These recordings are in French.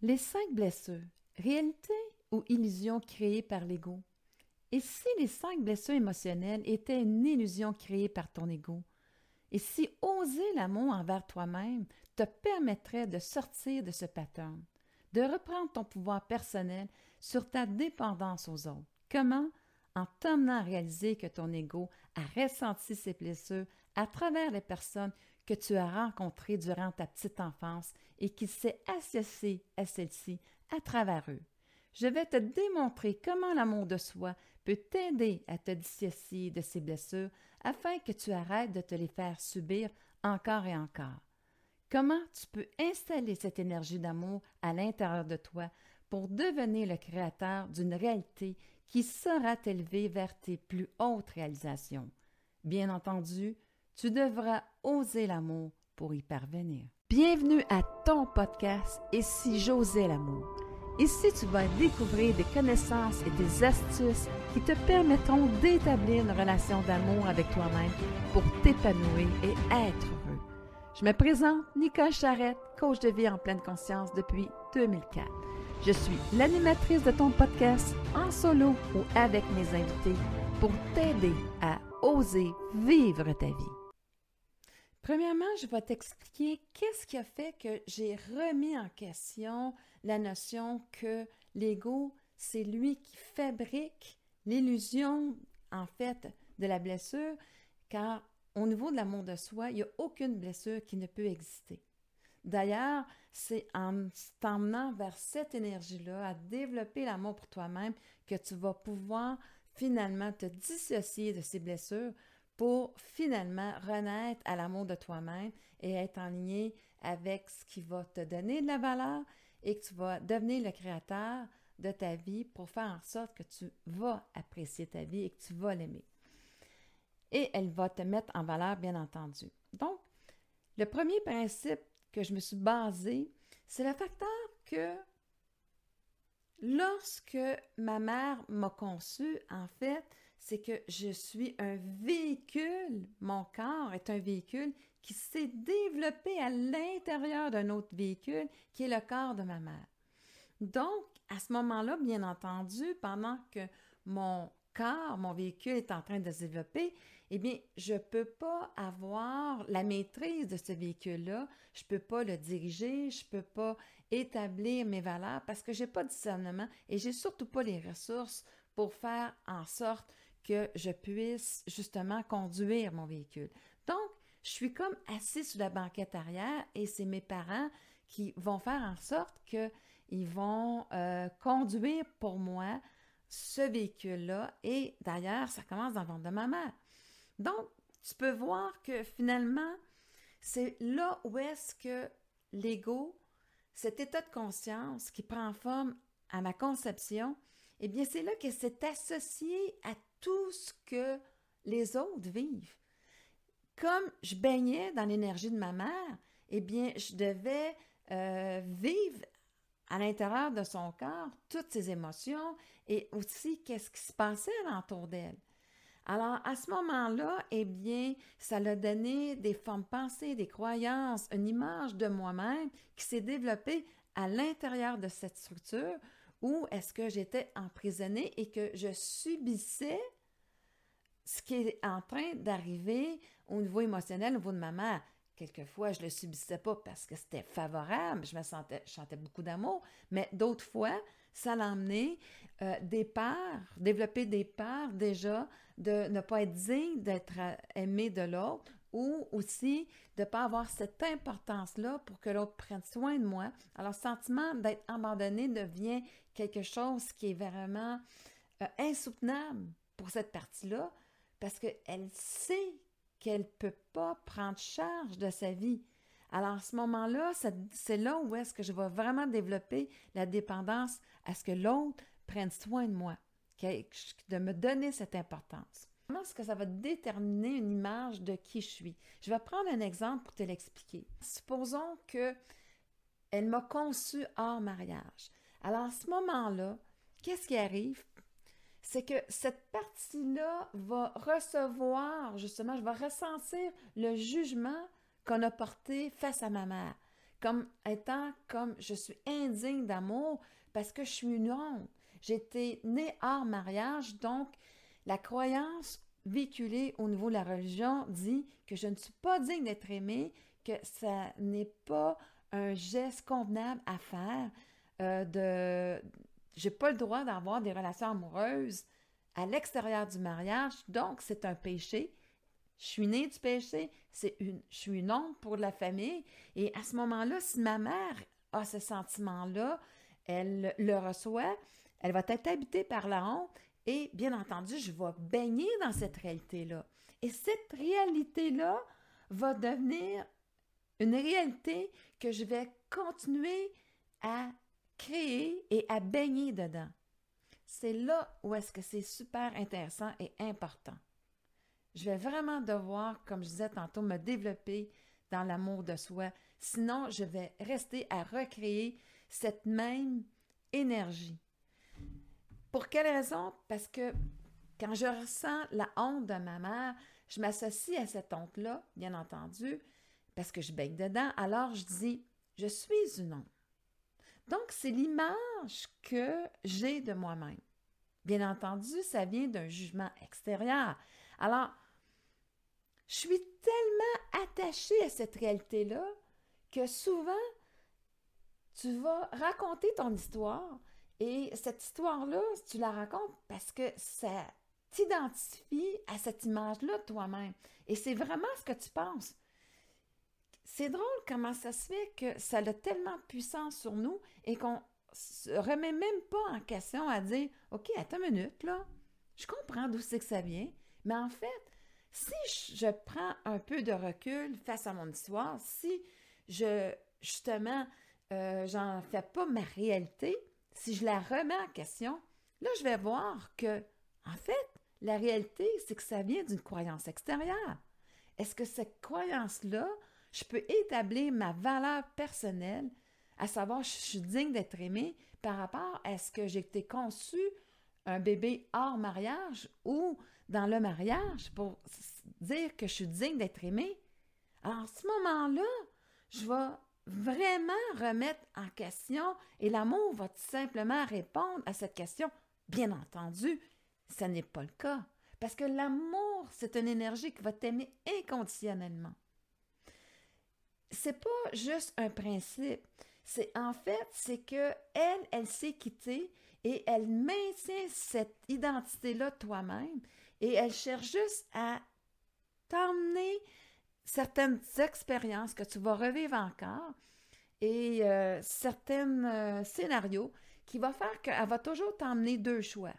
Les cinq blessures, réalité ou illusion créée par l'ego? Et si les cinq blessures émotionnelles étaient une illusion créée par ton ego? Et si oser l'amour envers toi-même te permettrait de sortir de ce pattern, de reprendre ton pouvoir personnel sur ta dépendance aux autres? Comment? En t'amenant à réaliser que ton ego a ressenti ses blessures à travers les personnes que tu as rencontrées durant ta petite enfance et qu'il s'est associé à celles-ci à travers eux. Je vais te démontrer comment l'amour de soi peut t'aider à te dissocier de ces blessures afin que tu arrêtes de te les faire subir encore et encore. Comment tu peux installer cette énergie d'amour à l'intérieur de toi pour devenir le créateur d'une réalité qui saura t'élever vers tes plus hautes réalisations? Bien entendu, tu devras oser l'amour pour y parvenir. Bienvenue à ton podcast Et si j'osais l'amour? Ici, tu vas découvrir des connaissances et des astuces qui te permettront d'établir une relation d'amour avec toi-même pour t'épanouir et être heureux. Je me présente Nicole Charrette, coach de vie en pleine conscience depuis 2004. Je suis l'animatrice de ton podcast en solo ou avec mes invités pour t'aider à oser vivre ta vie. Premièrement, je vais t'expliquer qu'est-ce qui a fait que j'ai remis en question la notion que l'ego, c'est lui qui fabrique l'illusion, en fait, de la blessure, car au niveau de l'amour de soi, il n'y a aucune blessure qui ne peut exister. D'ailleurs, c'est en t'emmenant vers cette énergie-là, à développer l'amour pour toi-même, que tu vas pouvoir finalement te dissocier de ces blessures pour finalement renaître à l'amour de toi-même et être en lien avec ce qui va te donner de la valeur et que tu vas devenir le créateur de ta vie pour faire en sorte que tu vas apprécier ta vie et que tu vas l'aimer. Et elle va te mettre en valeur, bien entendu. Donc, le premier principe que je me suis basée, c'est le facteur que lorsque ma mère m'a conçue, en fait, c'est que je suis un véhicule, mon corps est un véhicule qui s'est développé à l'intérieur d'un autre véhicule qui est le corps de ma mère. Donc, à ce moment-là, bien entendu, pendant que mon corps, mon véhicule est en train de se développer, eh bien, je ne peux pas avoir la maîtrise de ce véhicule-là, je ne peux pas le diriger, je ne peux pas établir mes valeurs parce que je n'ai pas de discernement et je n'ai surtout pas les ressources pour faire en sorte que je puisse justement conduire mon véhicule. Donc, je suis comme assis sous la banquette arrière et c'est mes parents qui vont faire en sorte qu'ils vont euh, conduire pour moi ce véhicule-là. Et d'ailleurs, ça commence dans le ventre de ma mère. Donc, tu peux voir que finalement, c'est là où est-ce que l'ego, cet état de conscience qui prend forme à ma conception, eh bien, c'est là que c'est associé à tout ce que les autres vivent. Comme je baignais dans l'énergie de ma mère, eh bien, je devais euh, vivre à l'intérieur de son corps toutes ses émotions et aussi qu'est-ce qui se passait alentour d'elle. Alors, à ce moment-là, eh bien, ça l'a donné des formes pensées, des croyances, une image de moi-même qui s'est développée à l'intérieur de cette structure où est-ce que j'étais emprisonnée et que je subissais ce qui est en train d'arriver au niveau émotionnel, au niveau de ma mère. Quelquefois, je ne le subissais pas parce que c'était favorable, je me sentais, je beaucoup d'amour, mais d'autres fois, ça l'a emmené euh, des parts, développer des parts déjà de ne pas être digne d'être euh, aimé de l'autre ou aussi de ne pas avoir cette importance-là pour que l'autre prenne soin de moi. Alors, le sentiment d'être abandonné devient quelque chose qui est vraiment euh, insoutenable pour cette partie-là parce qu'elle sait qu'elle ne peut pas prendre charge de sa vie. Alors, à ce moment-là, c'est là où est-ce que je vais vraiment développer la dépendance à ce que l'autre prenne soin de moi, de me donner cette importance. Comment est-ce que ça va déterminer une image de qui je suis? Je vais prendre un exemple pour te l'expliquer. Supposons que elle m'a conçu hors mariage. Alors, à ce moment-là, qu'est-ce qui arrive? c'est que cette partie-là va recevoir, justement, je vais ressentir le jugement qu'on a porté face à ma mère. comme étant comme je suis indigne d'amour parce que je suis une honte. J'étais née hors mariage, donc la croyance véhiculée au niveau de la religion dit que je ne suis pas digne d'être aimée, que ça n'est pas un geste convenable à faire, euh, de j'ai pas le droit d'avoir des relations amoureuses à l'extérieur du mariage, donc c'est un péché. Je suis née du péché, c'est une, je suis une honte pour la famille. Et à ce moment-là, si ma mère a ce sentiment-là, elle le reçoit, elle va être habitée par la honte et bien entendu, je vais baigner dans cette réalité-là. Et cette réalité-là va devenir une réalité que je vais continuer à créer et à baigner dedans. C'est là où est-ce que c'est super intéressant et important. Je vais vraiment devoir, comme je disais tantôt, me développer dans l'amour de soi. Sinon, je vais rester à recréer cette même énergie. Pour quelle raison? Parce que quand je ressens la honte de ma mère, je m'associe à cette honte-là, bien entendu, parce que je baigne dedans. Alors je dis, je suis une honte. Donc, c'est l'image que j'ai de moi-même. Bien entendu, ça vient d'un jugement extérieur. Alors, je suis tellement attachée à cette réalité-là que souvent, tu vas raconter ton histoire et cette histoire-là, tu la racontes parce que ça t'identifie à cette image-là toi-même. Et c'est vraiment ce que tu penses. C'est drôle comment ça se fait que ça a tellement de puissance sur nous et qu'on se remet même pas en question à dire OK, attends une minute, là. Je comprends d'où c'est que ça vient, mais en fait, si je prends un peu de recul face à mon histoire, si je, justement, euh, j'en fais pas ma réalité, si je la remets en question, là, je vais voir que, en fait, la réalité, c'est que ça vient d'une croyance extérieure. Est-ce que cette croyance-là, je peux établir ma valeur personnelle, à savoir, je suis digne d'être aimée par rapport à ce que j'ai été conçu un bébé hors mariage ou dans le mariage pour dire que je suis digne d'être aimée. Alors, à ce moment-là, je vais vraiment remettre en question et l'amour va tout simplement répondre à cette question. Bien entendu, ce n'est pas le cas. Parce que l'amour, c'est une énergie qui va t'aimer inconditionnellement. C'est pas juste un principe. C'est en fait, c'est que elle, elle s'est quittée et elle maintient cette identité-là toi-même et elle cherche juste à t'emmener certaines expériences que tu vas revivre encore et euh, certains euh, scénarios qui vont faire qu'elle va toujours t'emmener deux choix.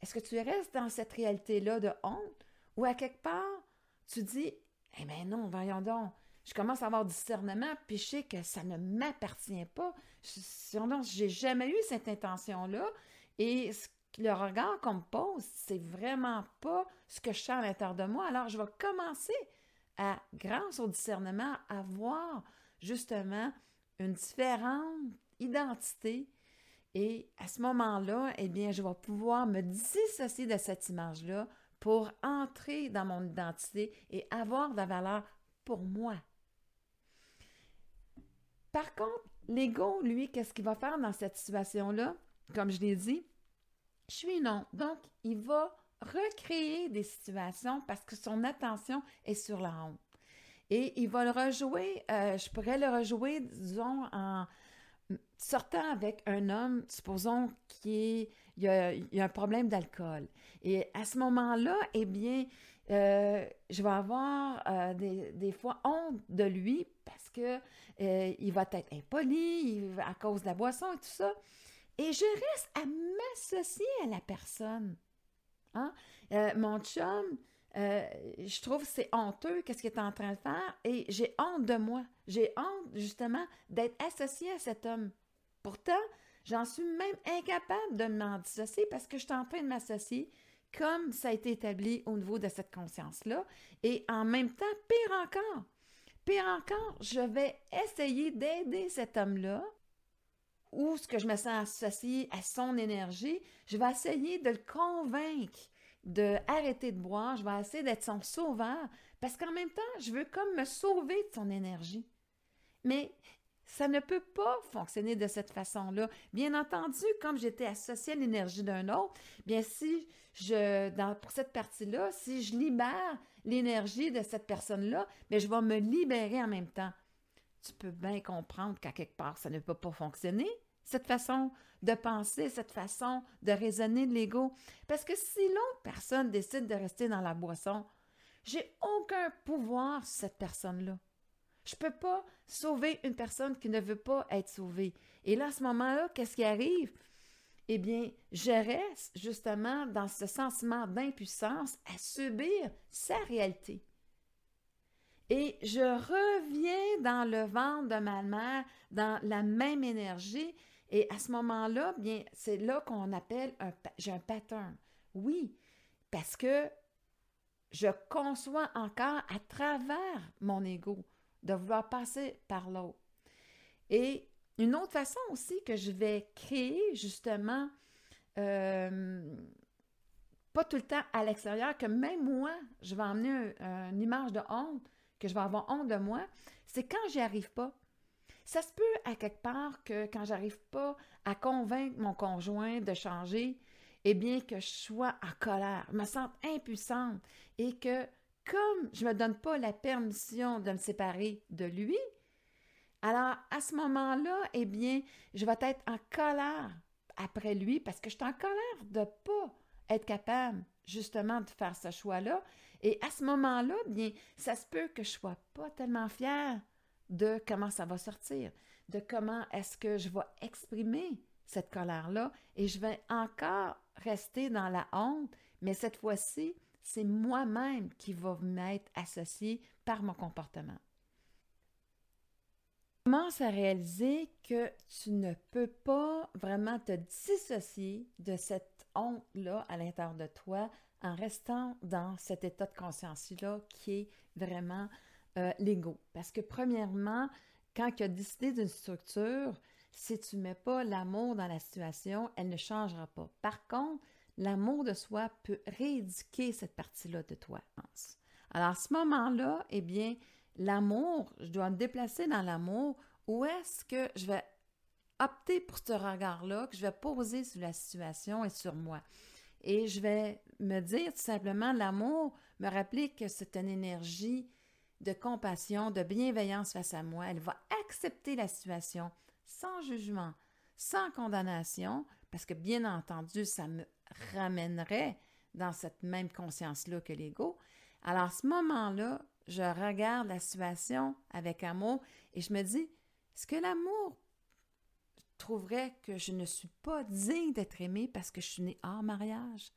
Est-ce que tu restes dans cette réalité-là de honte ou à quelque part, tu dis, eh bien non, voyons donc, je commence à avoir discernement, puis que ça ne m'appartient pas. Je n'ai jamais eu cette intention-là. Et le regard qu'on me pose, c'est vraiment pas ce que je sens à l'intérieur de moi. Alors, je vais commencer à, grâce au discernement, à voir justement une différente identité. Et à ce moment-là, eh bien, je vais pouvoir me dissocier de cette image-là pour entrer dans mon identité et avoir de la valeur pour moi. Par contre, l'ego, lui, qu'est-ce qu'il va faire dans cette situation-là? Comme je l'ai dit, je suis non. Donc, il va recréer des situations parce que son attention est sur la honte. Et il va le rejouer, euh, je pourrais le rejouer, disons, en sortant avec un homme, supposons qu'il y a, un problème d'alcool. Et à ce moment-là, eh bien, euh, je vais avoir euh, des, fois honte de lui parce que il va être impoli à cause de la boisson et tout ça. Et je reste à m'associer à la personne. Hein? mon chum, euh, je trouve c'est honteux qu'est-ce qu'il est en train de faire et j'ai honte de moi. J'ai honte justement d'être associée à cet homme. Pourtant, j'en suis même incapable de m'en dissocier parce que je suis en train de m'associer comme ça a été établi au niveau de cette conscience-là. Et en même temps, pire encore, pire encore, je vais essayer d'aider cet homme-là ou ce que je me sens associé à son énergie, je vais essayer de le convaincre de de boire, je vais essayer d'être son sauveur, parce qu'en même temps, je veux comme me sauver de son énergie. Mais Ça ne peut pas fonctionner de cette façon-là. Bien entendu, comme j'étais associée à l'énergie d'un autre, bien si je, dans, pour cette partie-là, si je libère l'énergie de cette personne-là, bien je vais me libérer en même temps. Tu peux bien comprendre qu'à quelque part, ça ne peut pas fonctionner, cette façon de penser, cette façon de raisonner de l'ego. Parce que si l'autre personne décide de rester dans la boisson, j'ai aucun pouvoir sur cette personne-là. Je ne peux pas sauver une personne qui ne veut pas être sauvée. Et là, à ce moment-là, qu'est-ce qui arrive? Eh bien, je reste justement dans ce sentiment d'impuissance à subir sa réalité. Et je reviens dans le ventre de ma mère, dans la même énergie. Et à ce moment-là, bien, c'est là qu'on appelle un, j'ai un pattern. Oui, parce que je conçois encore à travers mon ego de vouloir passer par l'autre. Et une autre façon aussi que je vais créer justement, euh, pas tout le temps à l'extérieur, que même moi, je vais emmener une image de honte, que je vais avoir honte de moi, c'est quand j'y arrive pas. Ça se peut à quelque part que quand j'arrive pas à convaincre mon conjoint de changer, eh bien que je sois en colère, me sente impuissante et que comme je ne me donne pas la permission de me séparer de lui, alors à ce moment-là, eh bien, je vais être en colère après lui parce que je suis en colère de ne pas être capable justement de faire ce choix-là. Et à ce moment-là, bien, ça se peut que je ne sois pas tellement fière de comment ça va sortir, de comment est-ce que je vais exprimer cette colère-là et je vais encore rester dans la honte, mais cette fois-ci, c'est moi-même qui va m'être associé par mon comportement. Commence à réaliser que tu ne peux pas vraiment te dissocier de cette honte-là à l'intérieur de toi en restant dans cet état de conscience-là qui est vraiment euh, l'ego. Parce que premièrement, quand tu as décidé d'une structure, si tu ne mets pas l'amour dans la situation, elle ne changera pas. Par contre, l'amour de soi peut rééduquer cette partie-là de toi. Alors, à ce moment-là, eh bien, l'amour, je dois me déplacer dans l'amour. Où est-ce que je vais opter pour ce regard-là que je vais poser sur la situation et sur moi? Et je vais me dire tout simplement, l'amour, me rappeler que c'est une énergie de compassion, de bienveillance face à moi. Elle va accepter la situation sans jugement, sans condamnation, parce que bien entendu, ça me ramènerait dans cette même conscience-là que l'ego. Alors à ce moment-là, je regarde la situation avec amour et je me dis, est-ce que l'amour trouverait que je ne suis pas digne d'être aimée parce que je suis née hors mariage?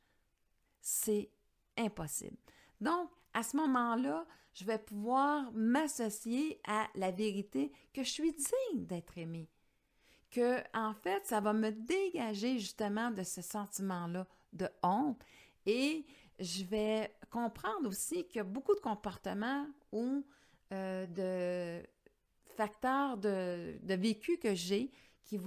C'est impossible. Donc, à ce moment-là, je vais pouvoir m'associer à la vérité que je suis digne d'être aimée que, en fait, ça va me dégager justement de ce sentiment-là de honte et je vais comprendre aussi qu'il y a beaucoup de comportements ou euh, de facteurs de, vécu que j'ai qui,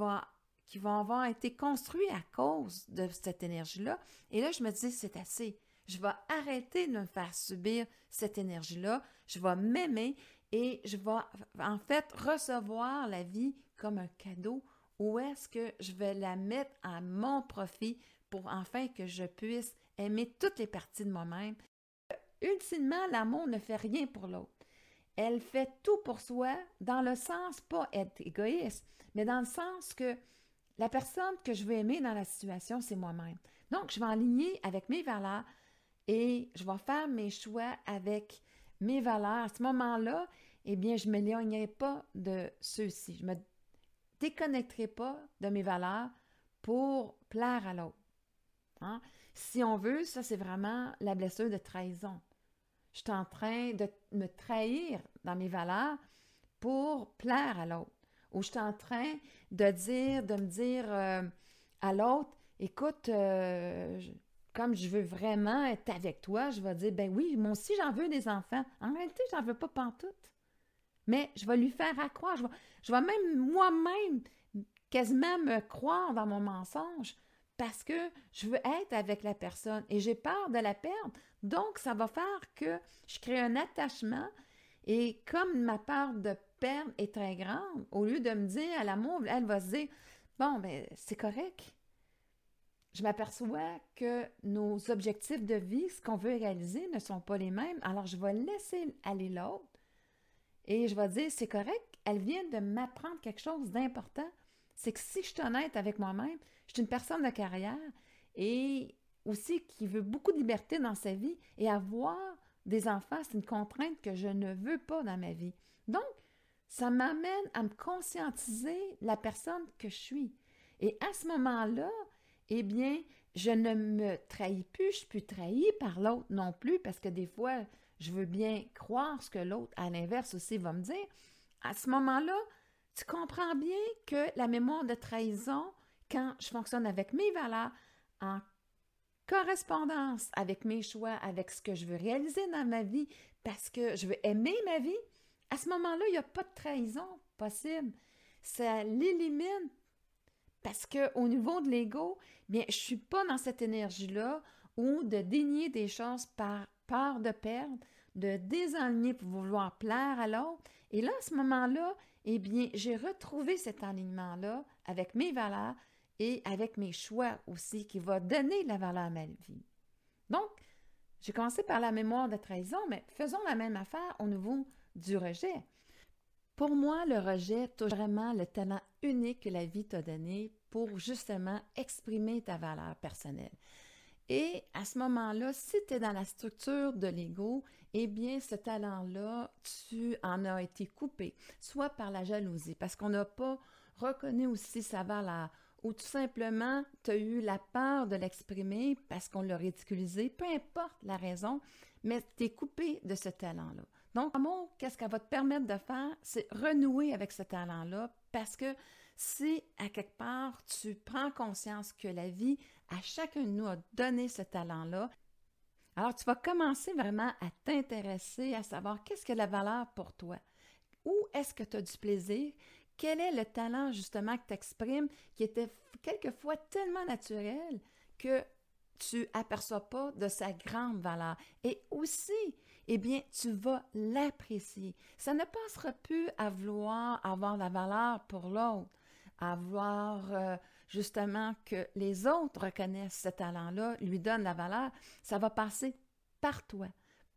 qui vont avoir été construits à cause de cette énergie-là. Et là, je me dis, c'est assez. Je vais arrêter de me faire subir cette énergie-là. Je vais m'aimer et je vais en fait recevoir la vie comme un cadeau ou est-ce que je vais la mettre à mon profit pour enfin que je puisse aimer toutes les parties de moi-même? Ultimement, l'amour ne fait rien pour l'autre. Elle fait tout pour soi dans le sens, pas être égoïste, mais dans le sens que la personne que je veux aimer dans la situation, c'est moi-même. Donc, je vais aligner avec mes valeurs et je vais faire mes choix avec mes valeurs. À ce moment-là, eh bien, je ne m'éloignerai pas de ceux-ci. Je me déconnecterai pas de mes valeurs pour plaire à l'autre. Hein? Si on veut, ça, c'est vraiment la blessure de trahison. Je suis en train de me trahir dans mes valeurs pour plaire à l'autre. Ou je suis en train de dire, de me dire euh, à l'autre, écoute, euh, comme je veux vraiment être avec toi, je vais dire, ben oui, moi aussi j'en veux des enfants. En réalité, j'en veux pas pantoute. Mais je vais lui faire accroire. Je vais, je vais même moi-même quasiment me croire dans mon mensonge parce que je veux être avec la personne et j'ai peur de la perdre. Donc, ça va faire que je crée un attachement et comme ma peur de perdre est très grande, au lieu de me dire à l'amour, elle va se dire Bon, ben, c'est correct. Je m'aperçois que nos objectifs de vie, ce qu'on veut réaliser, ne sont pas les mêmes. Alors, je vais laisser aller l'autre et je vais dire C'est correct, elle vient de m'apprendre quelque chose d'important. C'est que si je suis honnête avec moi-même, je suis une personne de carrière et aussi qui veut beaucoup de liberté dans sa vie et avoir des enfants, c'est une contrainte que je ne veux pas dans ma vie. Donc, ça m'amène à me conscientiser la personne que je suis. Et à ce moment-là, eh bien, je ne me trahis plus, je suis plus trahi par l'autre non plus, parce que des fois, je veux bien croire ce que l'autre, à l'inverse aussi, va me dire. À ce moment-là, tu comprends bien que la mémoire de trahison, quand je fonctionne avec mes valeurs, en correspondance avec mes choix, avec ce que je veux réaliser dans ma vie, parce que je veux aimer ma vie, à ce moment-là, il n'y a pas de trahison possible. Ça l'élimine parce qu'au niveau de l'ego, bien, je suis pas dans cette énergie-là ou de dénier des choses par peur de perdre, de désaligner pour vouloir plaire à l'autre. Et là, à ce moment-là, eh bien, j'ai retrouvé cet alignement-là avec mes valeurs, et avec mes choix aussi, qui va donner la valeur à ma vie. Donc, j'ai commencé par la mémoire de trahison, mais faisons la même affaire au niveau du rejet. Pour moi, le rejet touche vraiment le talent unique que la vie t'a donné pour justement exprimer ta valeur personnelle. Et à ce moment-là, si tu es dans la structure de l'ego, eh bien, ce talent-là, tu en as été coupé, soit par la jalousie, parce qu'on n'a pas reconnu aussi sa valeur, ou tout simplement tu as eu la peur de l'exprimer parce qu'on l'a ridiculisé, peu importe la raison, mais tu es coupé de ce talent-là. Donc, amour, qu'est-ce qu'elle va te permettre de faire? C'est renouer avec ce talent-là parce que si à quelque part tu prends conscience que la vie à chacun de nous a donné ce talent-là, alors tu vas commencer vraiment à t'intéresser, à savoir qu'est-ce que la valeur pour toi? Où est-ce que tu as du plaisir? Quel est le talent justement que tu exprimes qui était quelquefois tellement naturel que tu aperçois pas de sa grande valeur? Et aussi, eh bien, tu vas l'apprécier. Ça ne passera plus à vouloir avoir la valeur pour l'autre, à vouloir euh, justement que les autres reconnaissent ce talent-là, lui donnent la valeur. Ça va passer par toi,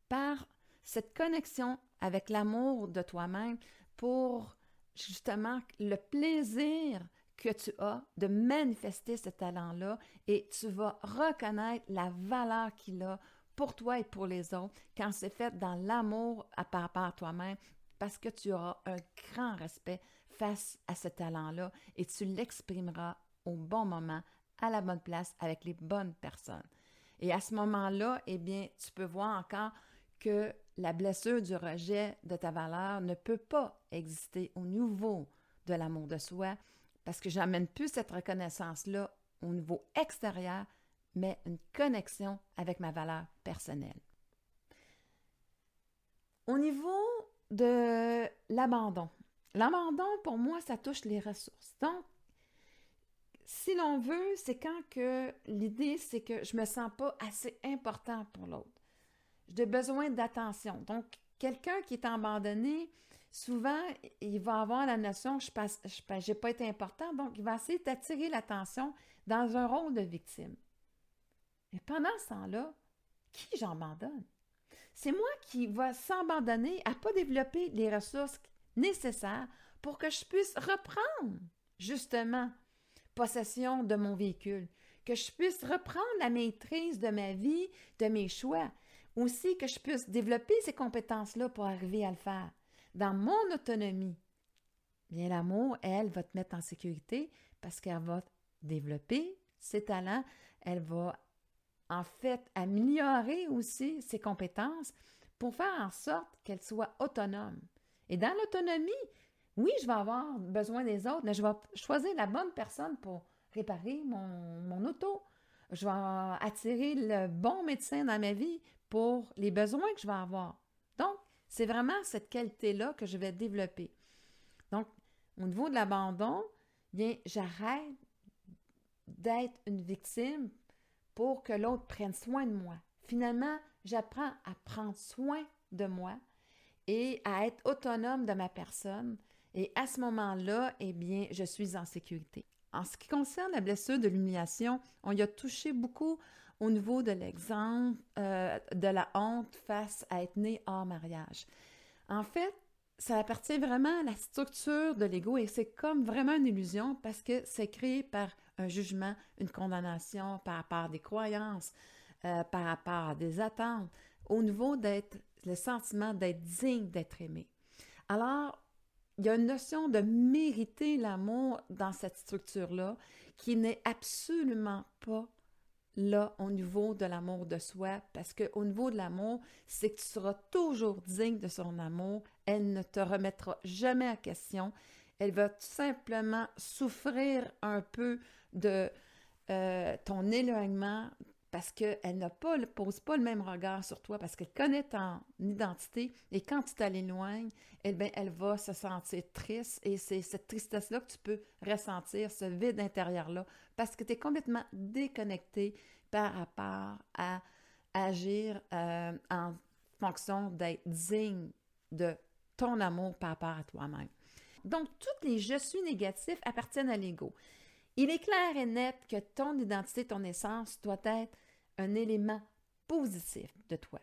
par cette connexion avec l'amour de toi-même pour justement le plaisir que tu as de manifester ce talent-là et tu vas reconnaître la valeur qu'il a pour toi et pour les autres quand c'est fait dans l'amour à par rapport à toi-même parce que tu auras un grand respect face à ce talent-là et tu l'exprimeras au bon moment, à la bonne place, avec les bonnes personnes. Et à ce moment-là, eh bien, tu peux voir encore que la blessure du rejet de ta valeur ne peut pas exister au niveau de l'amour de soi parce que j'amène plus cette reconnaissance-là au niveau extérieur, mais une connexion avec ma valeur personnelle. Au niveau de l'abandon, l'abandon, pour moi, ça touche les ressources. Donc, si l'on veut, c'est quand que l'idée, c'est que je me sens pas assez important pour l'autre j'ai besoin d'attention. Donc, quelqu'un qui est abandonné, souvent, il va avoir la notion je passe, je n'ai pas été important, donc il va essayer d'attirer l'attention dans un rôle de victime. Et pendant ce temps-là, qui j'abandonne? C'est moi qui va s'abandonner à ne pas développer les ressources nécessaires pour que je puisse reprendre, justement, possession de mon véhicule, que je puisse reprendre la maîtrise de ma vie, de mes choix aussi que je puisse développer ces compétences-là pour arriver à le faire. Dans mon autonomie, bien l'amour, elle, va te mettre en sécurité parce qu'elle va développer ses talents, elle va en fait améliorer aussi ses compétences pour faire en sorte qu'elle soit autonome. Et dans l'autonomie, oui, je vais avoir besoin des autres, mais je vais choisir la bonne personne pour réparer mon, auto. Je vais attirer le bon médecin dans ma vie pour les besoins que je vais avoir. Donc, c'est vraiment cette qualité-là que je vais développer. Donc, au niveau de l'abandon, bien, j'arrête d'être une victime pour que l'autre prenne soin de moi. Finalement, j'apprends à prendre soin de moi et à être autonome de ma personne. Et à ce moment-là, eh bien, je suis en sécurité. En ce qui concerne la blessure de l'humiliation, on y a touché beaucoup au niveau de l'exemple euh, de la honte face à être né hors mariage. En fait, ça appartient vraiment à la structure de l'ego et c'est comme vraiment une illusion parce que c'est créé par un jugement, une condamnation par rapport des croyances, euh, par rapport à des attentes, au niveau d'être le sentiment d'être digne d'être aimé. Alors, il y a une notion de mériter l'amour dans cette structure-là qui n'est absolument pas là au niveau de l'amour de soi, parce qu'au niveau de l'amour, c'est que tu seras toujours digne de son amour. Elle ne te remettra jamais en question. Elle va tout simplement souffrir un peu de euh, ton éloignement parce qu'elle ne pose pas le même regard sur toi, parce qu'elle connaît ton identité. Et quand tu t'éloignes, eh bien, elle va se sentir triste. Et c'est cette tristesse-là que tu peux ressentir, ce vide intérieur-là, parce que tu es complètement déconnecté par rapport à agir euh, en fonction d'être digne de ton amour par rapport à toi-même. Donc, tous les je suis négatifs appartiennent à l'ego. Il est clair et net que ton identité, ton essence doit être un élément positif de toi.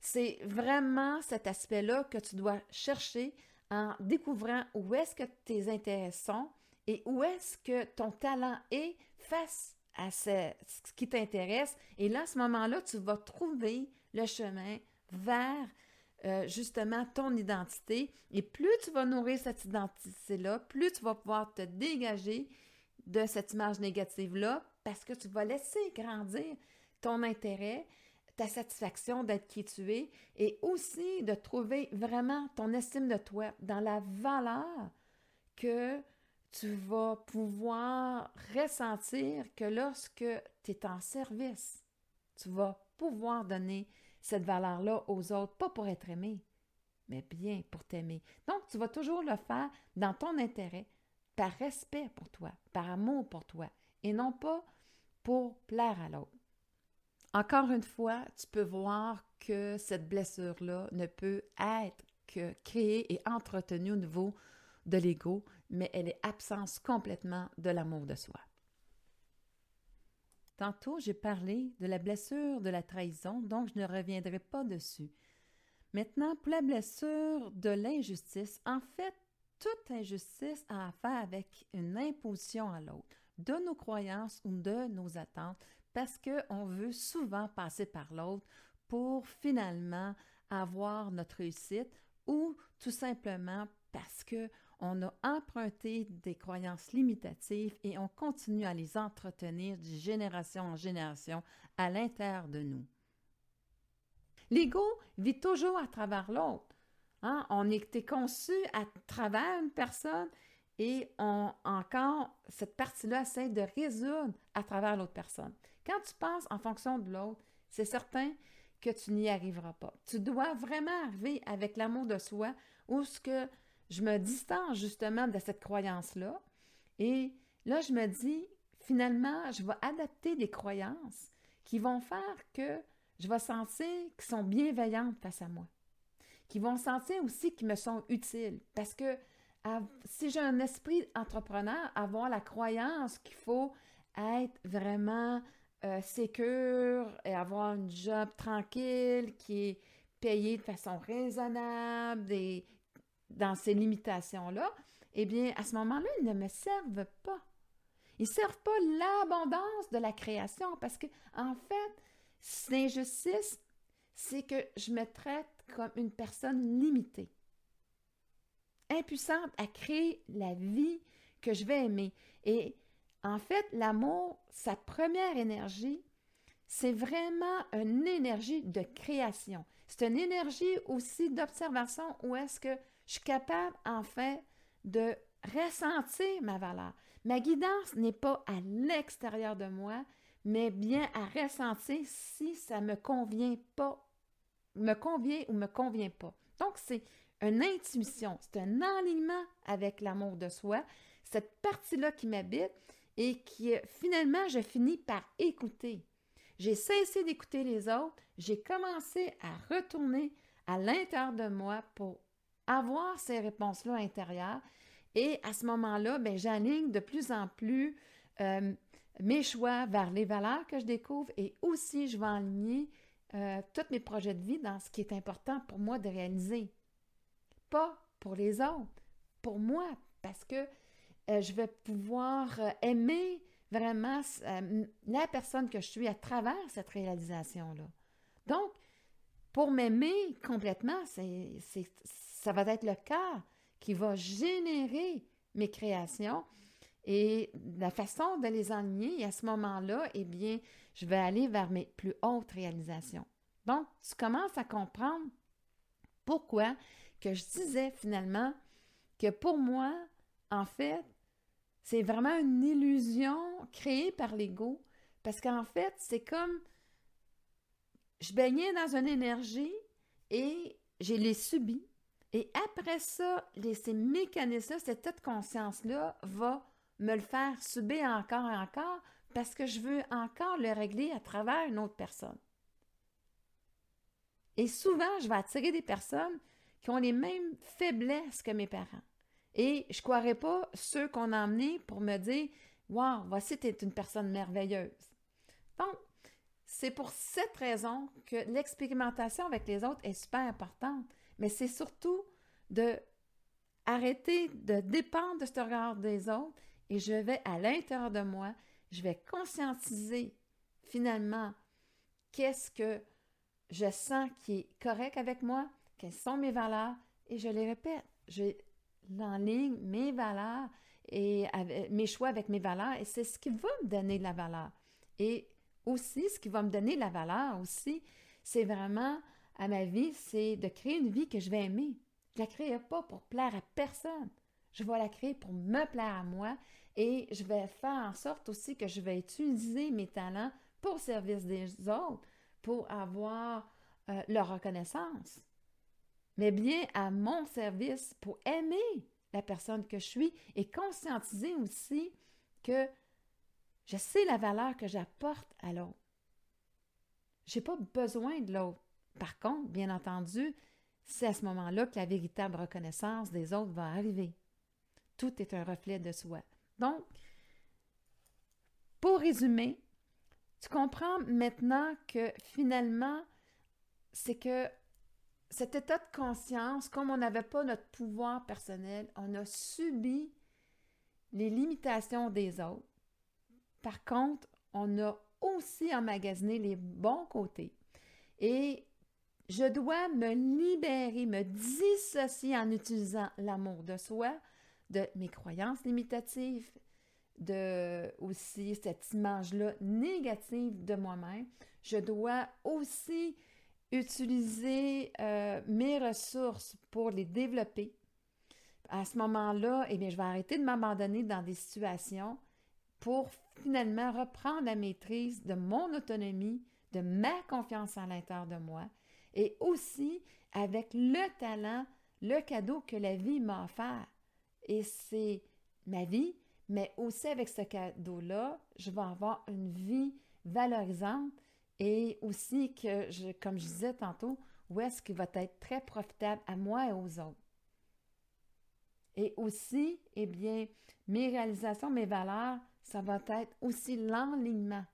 C'est vraiment cet aspect-là que tu dois chercher en découvrant où est-ce que tes intérêts sont et où est-ce que ton talent est face à ce, qui t'intéresse. Et là, à ce moment-là, tu vas trouver le chemin vers euh, justement ton identité. Et plus tu vas nourrir cette identité-là, plus tu vas pouvoir te dégager de cette image négative-là parce que tu vas laisser grandir ton intérêt, ta satisfaction d'être qui tu es et aussi de trouver vraiment ton estime de toi dans la valeur que tu vas pouvoir ressentir que lorsque tu es en service, tu vas pouvoir donner cette valeur-là aux autres, pas pour être aimé, mais bien pour t'aimer. Donc, tu vas toujours le faire dans ton intérêt, par respect pour toi, par amour pour toi, et non pas pour plaire à l'autre. Encore une fois, tu peux voir que cette blessure-là ne peut être que créée et entretenue au niveau de l'ego, mais elle est absence complètement de l'amour de soi. Tantôt, j'ai parlé de la blessure de la trahison, donc je ne reviendrai pas dessus. Maintenant, pour la blessure de l'injustice, en fait, toute injustice a affaire avec une imposition à l'autre, de nos croyances ou de nos attentes, parce qu'on veut souvent passer par l'autre pour finalement avoir notre réussite ou tout simplement parce que on a emprunté des croyances limitatives et on continue à les entretenir de génération en génération à l'intérieur de nous. L'ego vit toujours à travers l'autre. Hein? On est conçu à travers une personne et on, encore, cette partie-là essaie de résoudre à travers l'autre personne. Quand tu penses en fonction de l'autre, c'est certain que tu n'y arriveras pas. Tu dois vraiment arriver avec l'amour de soi où ce que je me distance justement de cette croyance-là. Et là, je me dis, finalement, je vais adapter des croyances qui vont faire que je vais sentir qu'elles sont bienveillantes face à moi qui vont sentir aussi qu'ils me sont utiles. Parce que si j'ai un esprit entrepreneur, avoir la croyance qu'il faut être vraiment euh, sécure et avoir un job tranquille qui est payé de façon raisonnable et dans ces limitations-là, eh bien, à ce moment-là, ils ne me servent pas. Ils ne servent pas l'abondance de la création parce que, en fait, l'injustice, c'est que je me traite comme une personne limitée, impuissante à créer la vie que je vais aimer. Et en fait, l'amour, sa première énergie, c'est vraiment une énergie de création. C'est une énergie aussi d'observation où est-ce que je suis capable, en fait, de ressentir ma valeur. Ma guidance n'est pas à l'extérieur de moi, mais bien à ressentir si ça me convient pas me convient ou me convient pas. Donc, c'est une intuition, c'est un alignement avec l'amour de soi, cette partie-là qui m'habite et qui, finalement, je finis par écouter. J'ai cessé d'écouter les autres, j'ai commencé à retourner à l'intérieur de moi pour avoir ces réponses-là intérieures. Et à ce moment-là, ben, j'aligne de plus en plus euh, mes choix vers les valeurs que je découvre et aussi je vais aligner euh, tous mes projets de vie dans ce qui est important pour moi de réaliser. Pas pour les autres, pour moi, parce que euh, je vais pouvoir aimer vraiment la personne que je suis à travers cette réalisation-là. Donc, pour m'aimer complètement, c'est, ça va être le cœur qui va générer mes créations et la façon de les aligner, à ce moment-là, eh bien, je vais aller vers mes plus hautes réalisations. Donc, tu commences à comprendre pourquoi que je disais finalement que pour moi, en fait, c'est vraiment une illusion créée par l'ego, parce qu'en fait, c'est comme je baignais dans une énergie et je l'ai subi. Et après ça, ces mécanismes-là, cette conscience-là va me le faire subir encore et encore parce que je veux encore le régler à travers une autre personne. Et souvent, je vais attirer des personnes qui ont les mêmes faiblesses que mes parents. Et je ne croirais pas ceux qu'on a emmenés pour me dire Wow, voici, tu es une personne merveilleuse. Donc, c'est pour cette raison que l'expérimentation avec les autres est super importante. Mais c'est surtout de arrêter de dépendre de ce regard des autres et je vais à l'intérieur de moi, je vais conscientiser finalement qu'est-ce que je sens qui est correct avec moi, quelles sont mes valeurs et je les répète. Je ligne mes valeurs et mes choix avec mes valeurs et c'est ce qui va me donner la valeur. Et aussi, ce qui va me donner la valeur aussi, c'est vraiment à ma vie, c'est de créer une vie que je vais aimer. Je ne la crée pas pour plaire à personne. Je vais la créer pour me plaire à moi et je vais faire en sorte aussi que je vais utiliser mes talents pour le service des autres, pour avoir euh, leur reconnaissance, mais bien à mon service pour aimer la personne que je suis et conscientiser aussi que je sais la valeur que j'apporte à l'autre. Je n'ai pas besoin de l'autre. Par contre, bien entendu, c'est à ce moment-là que la véritable reconnaissance des autres va arriver. Tout est un reflet de soi. Donc, pour résumer, tu comprends maintenant que finalement, c'est que cet état de conscience, comme on n'avait pas notre pouvoir personnel, on a subi les limitations des autres. Par contre, on a aussi emmagasiné les bons côtés. Et je dois me libérer, me dissocier en utilisant l'amour de soi, de mes croyances limitatives, de aussi cette image-là négative de moi-même. Je dois aussi utiliser euh, mes ressources pour les développer. À ce moment-là, eh bien, je vais arrêter de m'abandonner dans des situations pour finalement reprendre la maîtrise de mon autonomie, de ma confiance à l'intérieur de moi et aussi avec le talent, le cadeau que la vie m'a offert. Et c'est ma vie, mais aussi avec ce cadeau-là, je vais avoir une vie valorisante et aussi que, je, comme je disais tantôt, où est-ce qu'il va être très profitable à moi et aux autres. Et aussi, eh bien, mes réalisations, mes valeurs, ça va être aussi l'enlignement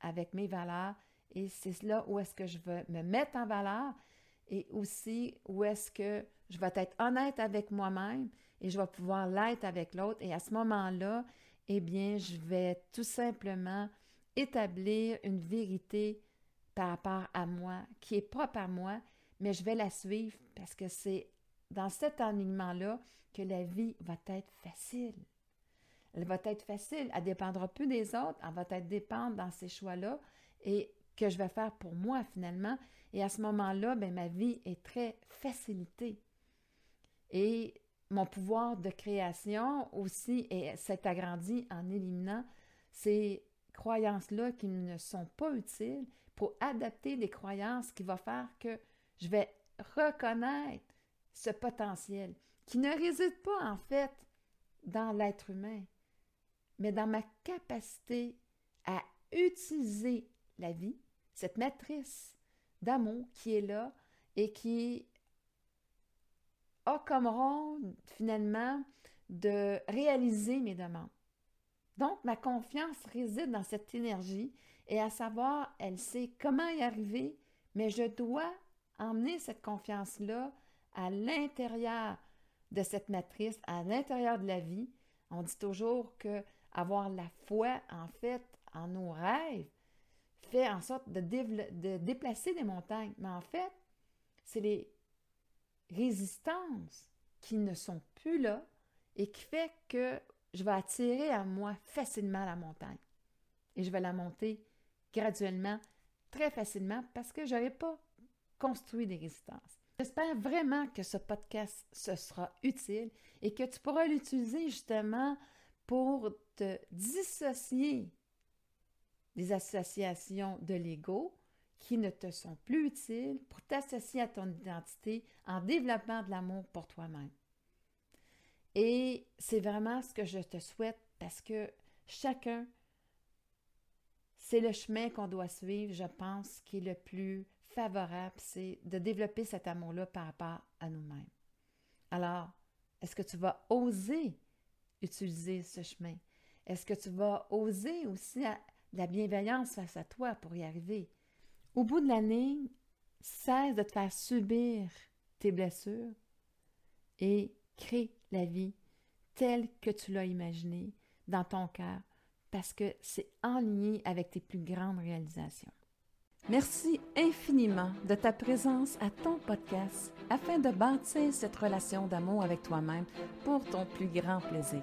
avec mes valeurs et c'est là où est-ce que je veux me mettre en valeur et aussi où est-ce que je vais être honnête avec moi-même et je vais pouvoir l'être avec l'autre. Et à ce moment-là, eh bien, je vais tout simplement établir une vérité par rapport à moi, qui est propre à moi, mais je vais la suivre parce que c'est dans cet alignement-là que la vie va être facile. Elle va être facile. Elle ne dépendra plus des autres. Elle va être dépendre dans ces choix-là et que je vais faire pour moi finalement. Et à ce moment-là, ben, ma vie est très facilitée. Et mon pouvoir de création aussi s'est agrandi en éliminant ces croyances-là qui ne sont pas utiles pour adapter des croyances qui vont faire que je vais reconnaître ce potentiel qui ne réside pas en fait dans l'être humain, mais dans ma capacité à utiliser la vie, cette matrice d'amour qui est là et qui a comme rôle finalement de réaliser mes demandes. Donc, ma confiance réside dans cette énergie et à savoir, elle sait comment y arriver, mais je dois emmener cette confiance-là à l'intérieur de cette matrice, à l'intérieur de la vie. On dit toujours que avoir la foi, en fait, en nos rêves, fait en sorte de, déplacer des montagnes. Mais en fait, c'est les résistances qui ne sont plus là et qui fait que je vais attirer à moi facilement la montagne. Et je vais la monter graduellement, très facilement, parce que je n'avais pas construit des résistances. J'espère vraiment que ce podcast ce sera utile et que tu pourras l'utiliser justement pour te dissocier des associations de l'ego qui ne te sont plus utiles pour t'associer à ton identité en développant de l'amour pour toi-même. Et c'est vraiment ce que je te souhaite parce que chacun, c'est le chemin qu'on doit suivre, je pense, qui est le plus favorable, c'est de développer cet amour-là par rapport à nous-mêmes. Alors, est-ce que tu vas oser utiliser ce chemin? Est-ce que tu vas oser aussi la bienveillance face à toi pour y arriver? Au bout de la ligne, cesse de te faire subir tes blessures et crée la vie telle que tu l'as imaginée dans ton cœur parce que c'est en lien avec tes plus grandes réalisations. Merci infiniment de ta présence à ton podcast afin de bâtir cette relation d'amour avec toi-même pour ton plus grand plaisir.